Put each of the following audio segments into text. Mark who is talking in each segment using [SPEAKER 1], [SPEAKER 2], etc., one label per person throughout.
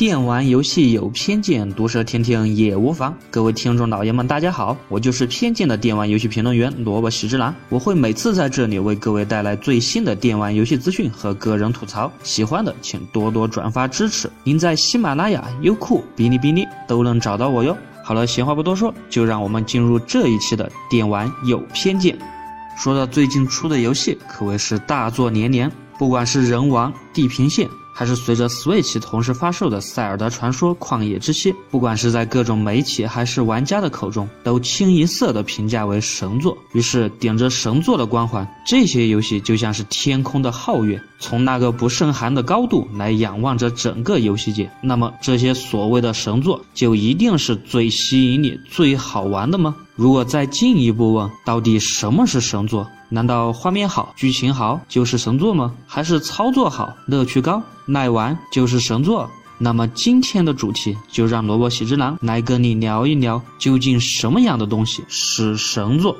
[SPEAKER 1] 电玩游戏有偏见，毒舌听听也无妨。各位听众老爷们，大家好，我就是偏见的电玩游戏评论员萝卜喜之郎。我会每次在这里为各位带来最新的电玩游戏资讯和个人吐槽。喜欢的请多多转发支持。您在喜马拉雅、优酷、哔哩哔哩都能找到我哟。好了，闲话不多说，就让我们进入这一期的电玩有偏见。说到最近出的游戏，可谓是大作连连，不管是人王、地平线。还是随着 Switch 同时发售的《塞尔达传说：旷野之息》，不管是在各种媒体还是玩家的口中，都清一色的评价为神作。于是，顶着神作的光环，这些游戏就像是天空的皓月，从那个不胜寒的高度来仰望着整个游戏界。那么，这些所谓的神作，就一定是最吸引你、最好玩的吗？如果再进一步问，到底什么是神作？难道画面好、剧情好就是神作吗？还是操作好、乐趣高、耐玩就是神作？那么今天的主题就让萝卜喜之郎来跟你聊一聊，究竟什么样的东西是神作？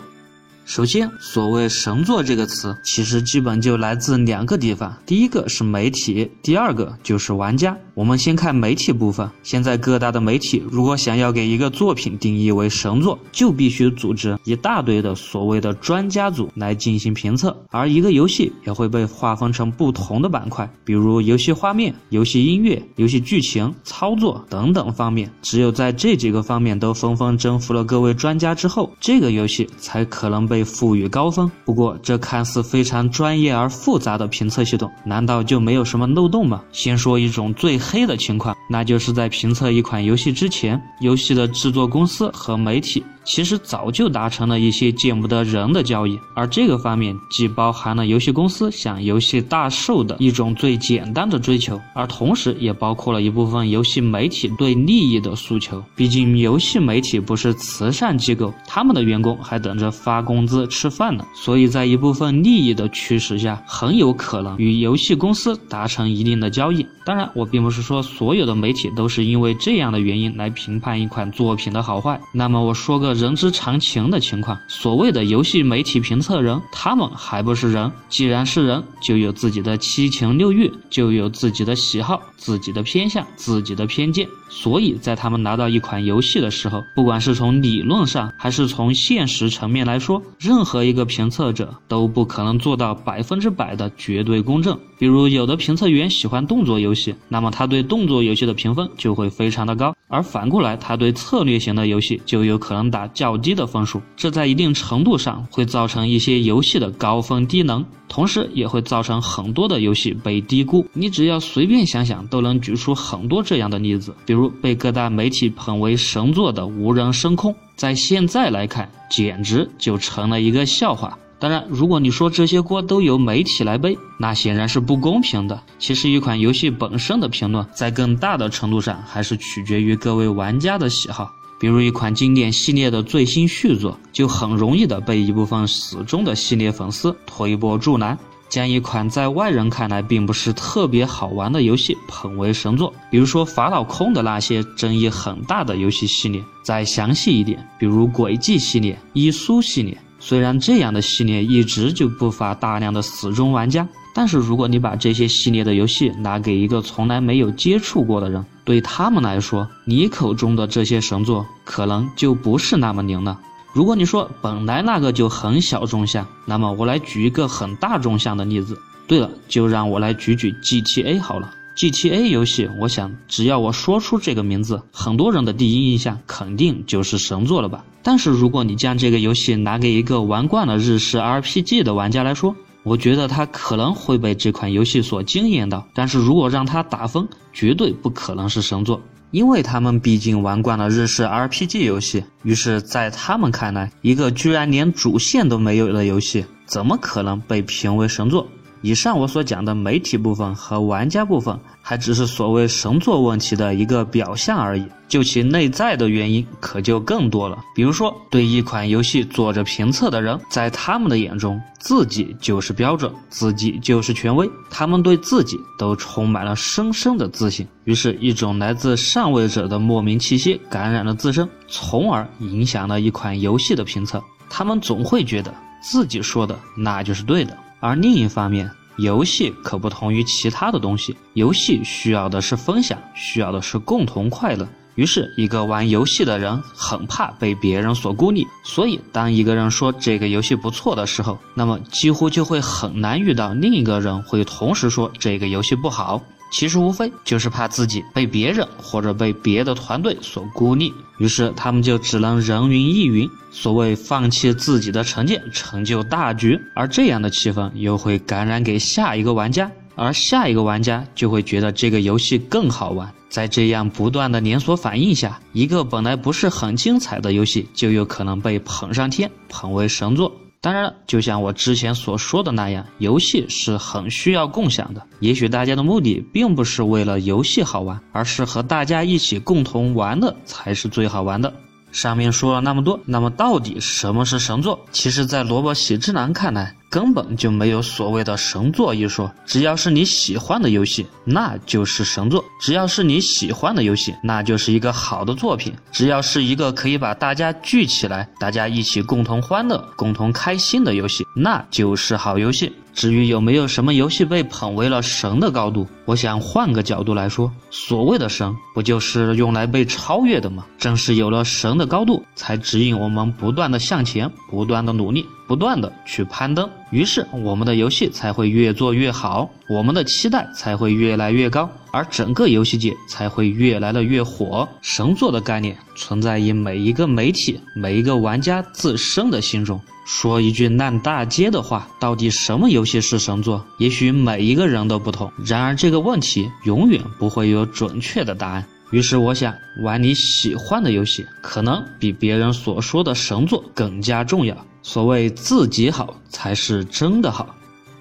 [SPEAKER 1] 首先，所谓“神作”这个词，其实基本就来自两个地方，第一个是媒体，第二个就是玩家。我们先看媒体部分。现在各大的媒体，如果想要给一个作品定义为神作，就必须组织一大堆的所谓的专家组来进行评测。而一个游戏也会被划分成不同的板块，比如游戏画面、游戏音乐、游戏剧情、操作等等方面。只有在这几个方面都纷纷征服了各位专家之后，这个游戏才可能被。赋予高分。不过，这看似非常专业而复杂的评测系统，难道就没有什么漏洞吗？先说一种最黑的情况，那就是在评测一款游戏之前，游戏的制作公司和媒体。其实早就达成了一些见不得人的交易，而这个方面既包含了游戏公司向游戏大售的一种最简单的追求，而同时也包括了一部分游戏媒体对利益的诉求。毕竟游戏媒体不是慈善机构，他们的员工还等着发工资吃饭了。所以在一部分利益的驱使下，很有可能与游戏公司达成一定的交易。当然，我并不是说所有的媒体都是因为这样的原因来评判一款作品的好坏。那么我说个。人之常情的情况，所谓的游戏媒体评测人，他们还不是人？既然是人，就有自己的七情六欲，就有自己的喜好、自己的偏向、自己的偏见。所以在他们拿到一款游戏的时候，不管是从理论上还是从现实层面来说，任何一个评测者都不可能做到百分之百的绝对公正。比如，有的评测员喜欢动作游戏，那么他对动作游戏的评分就会非常的高；而反过来，他对策略型的游戏就有可能打较低的分数。这在一定程度上会造成一些游戏的高分低能。同时也会造成很多的游戏被低估。你只要随便想想，都能举出很多这样的例子。比如被各大媒体捧为神作的《无人升空》，在现在来看，简直就成了一个笑话。当然，如果你说这些锅都由媒体来背，那显然是不公平的。其实，一款游戏本身的评论，在更大的程度上还是取决于各位玩家的喜好。比如一款经典系列的最新续作，就很容易的被一部分死忠的系列粉丝推波助澜，将一款在外人看来并不是特别好玩的游戏捧为神作。比如说法老空的那些争议很大的游戏系列，再详细一点，比如轨迹系列、伊苏系列。虽然这样的系列一直就不乏大量的死忠玩家。但是，如果你把这些系列的游戏拿给一个从来没有接触过的人，对他们来说，你口中的这些神作可能就不是那么灵了。如果你说本来那个就很小众项，那么我来举一个很大众项的例子。对了，就让我来举举 GTA 好了。GTA 游戏，我想只要我说出这个名字，很多人的第一印象肯定就是神作了吧？但是如果你将这个游戏拿给一个玩惯了日式 RPG 的玩家来说，我觉得他可能会被这款游戏所惊艳到，但是如果让他打分，绝对不可能是神作，因为他们毕竟玩惯了日式 RPG 游戏，于是，在他们看来，一个居然连主线都没有的游戏，怎么可能被评为神作？以上我所讲的媒体部分和玩家部分，还只是所谓神作问题的一个表象而已。就其内在的原因，可就更多了。比如说，对一款游戏做着评测的人，在他们的眼中，自己就是标准，自己就是权威，他们对自己都充满了深深的自信。于是，一种来自上位者的莫名气息感染了自身，从而影响了一款游戏的评测。他们总会觉得自己说的那就是对的。而另一方面，游戏可不同于其他的东西，游戏需要的是分享，需要的是共同快乐。于是，一个玩游戏的人很怕被别人所孤立，所以当一个人说这个游戏不错的时候，那么几乎就会很难遇到另一个人会同时说这个游戏不好。其实无非就是怕自己被别人或者被别的团队所孤立，于是他们就只能人云亦云，所谓放弃自己的成见，成就大局。而这样的气氛又会感染给下一个玩家，而下一个玩家就会觉得这个游戏更好玩。在这样不断的连锁反应下，一个本来不是很精彩的游戏就有可能被捧上天，捧为神作。当然了，就像我之前所说的那样，游戏是很需要共享的。也许大家的目的并不是为了游戏好玩，而是和大家一起共同玩的才是最好玩的。上面说了那么多，那么到底什么是神作？其实，在萝卜喜之男看来，根本就没有所谓的神作一说。只要是你喜欢的游戏，那就是神作；只要是你喜欢的游戏，那就是一个好的作品；只要是一个可以把大家聚起来，大家一起共同欢乐、共同开心的游戏，那就是好游戏。至于有没有什么游戏被捧为了神的高度，我想换个角度来说，所谓的神，不就是用来被超越的吗？正是有了神的高度，才指引我们不断的向前，不断的努力，不断的去攀登。于是，我们的游戏才会越做越好，我们的期待才会越来越高，而整个游戏界才会越来的越火。神作的概念存在于每一个媒体、每一个玩家自身的心中。说一句烂大街的话，到底什么游戏是神作？也许每一个人都不同。然而这个问题永远不会有准确的答案。于是我想，玩你喜欢的游戏，可能比别人所说的神作更加重要。所谓自己好，才是真的好。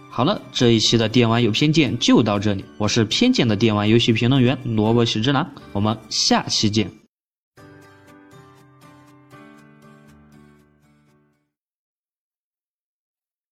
[SPEAKER 1] 好了，这一期的电玩有偏见就到这里。我是偏见的电玩游戏评论员萝卜喜之郎，我们下期见。